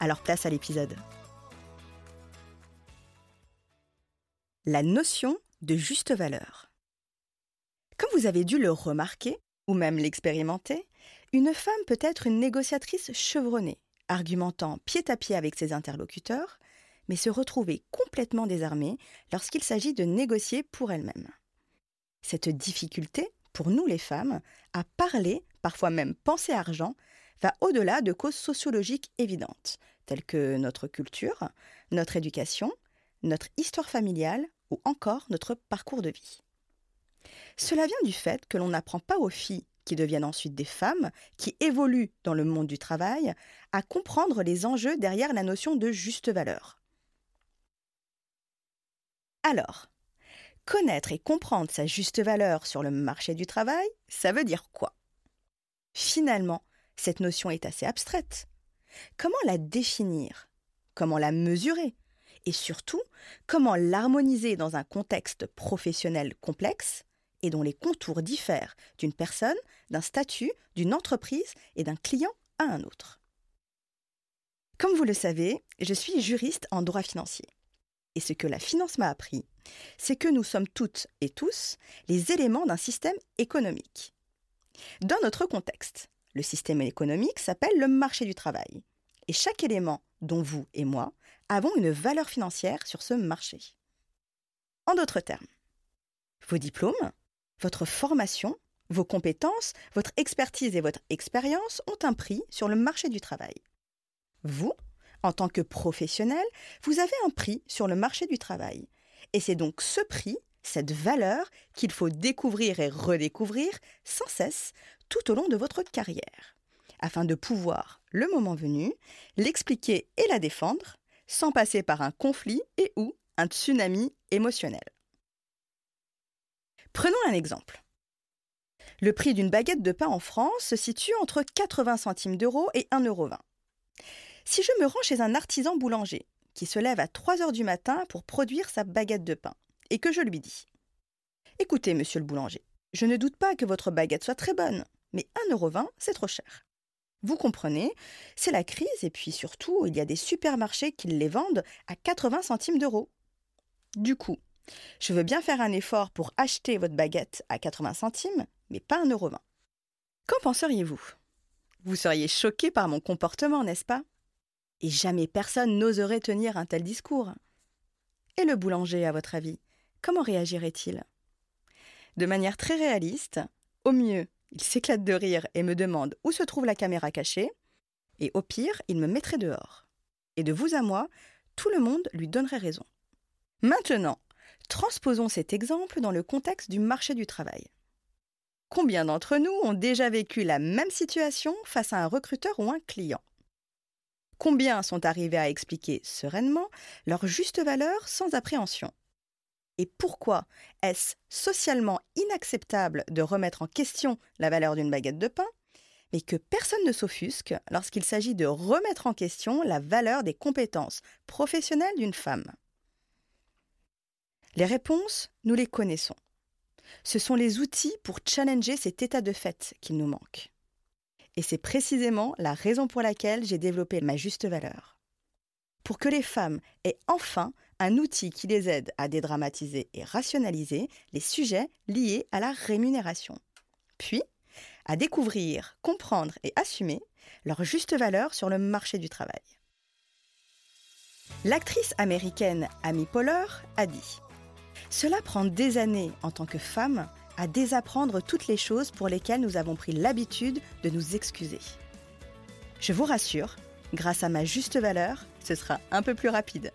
Alors place à l'épisode. La notion de juste valeur. Comme vous avez dû le remarquer, ou même l'expérimenter, une femme peut être une négociatrice chevronnée, argumentant pied à pied avec ses interlocuteurs, mais se retrouver complètement désarmée lorsqu'il s'agit de négocier pour elle-même. Cette difficulté, pour nous les femmes, à parler, parfois même penser argent, va au-delà de causes sociologiques évidentes, telles que notre culture, notre éducation, notre histoire familiale ou encore notre parcours de vie. Cela vient du fait que l'on n'apprend pas aux filles qui deviennent ensuite des femmes, qui évoluent dans le monde du travail, à comprendre les enjeux derrière la notion de juste valeur. Alors, connaître et comprendre sa juste valeur sur le marché du travail, ça veut dire quoi? Finalement, cette notion est assez abstraite. Comment la définir? Comment la mesurer? Et surtout, comment l'harmoniser dans un contexte professionnel complexe et dont les contours diffèrent d'une personne, d'un statut, d'une entreprise et d'un client à un autre Comme vous le savez, je suis juriste en droit financier. Et ce que la finance m'a appris, c'est que nous sommes toutes et tous les éléments d'un système économique. Dans notre contexte, le système économique s'appelle le marché du travail. Et chaque élément dont vous et moi avons une valeur financière sur ce marché. En d'autres termes, vos diplômes, votre formation, vos compétences, votre expertise et votre expérience ont un prix sur le marché du travail. Vous, en tant que professionnel, vous avez un prix sur le marché du travail. Et c'est donc ce prix, cette valeur, qu'il faut découvrir et redécouvrir sans cesse tout au long de votre carrière, afin de pouvoir, le moment venu, l'expliquer et la défendre, sans passer par un conflit et ou un tsunami émotionnel. Prenons un exemple. Le prix d'une baguette de pain en France se situe entre 80 centimes d'euros et 1,20 euro. Si je me rends chez un artisan boulanger qui se lève à 3 heures du matin pour produire sa baguette de pain, et que je lui dis Écoutez, monsieur le boulanger, je ne doute pas que votre baguette soit très bonne, mais 1,20€, c'est trop cher. Vous comprenez, c'est la crise et puis surtout, il y a des supermarchés qui les vendent à 80 centimes d'euros. Du coup, je veux bien faire un effort pour acheter votre baguette à 80 centimes, mais pas 1,20€. Qu'en penseriez-vous? Vous seriez choqué par mon comportement, n'est-ce pas? Et jamais personne n'oserait tenir un tel discours. Et le boulanger, à votre avis, comment réagirait-il? De manière très réaliste, au mieux, il s'éclate de rire et me demande où se trouve la caméra cachée, et au pire, il me mettrait dehors. Et de vous à moi, tout le monde lui donnerait raison. Maintenant, transposons cet exemple dans le contexte du marché du travail. Combien d'entre nous ont déjà vécu la même situation face à un recruteur ou un client? Combien sont arrivés à expliquer sereinement leur juste valeur sans appréhension? Et pourquoi est-ce socialement inacceptable de remettre en question la valeur d'une baguette de pain, mais que personne ne s'offusque lorsqu'il s'agit de remettre en question la valeur des compétences professionnelles d'une femme? Les réponses, nous les connaissons. Ce sont les outils pour challenger cet état de fait qu'il nous manque. Et c'est précisément la raison pour laquelle j'ai développé ma juste valeur pour que les femmes aient enfin un outil qui les aide à dédramatiser et rationaliser les sujets liés à la rémunération. Puis, à découvrir, comprendre et assumer leur juste valeur sur le marché du travail. L'actrice américaine Amy Poehler a dit Cela prend des années en tant que femme à désapprendre toutes les choses pour lesquelles nous avons pris l'habitude de nous excuser. Je vous rassure, grâce à ma juste valeur, ce sera un peu plus rapide.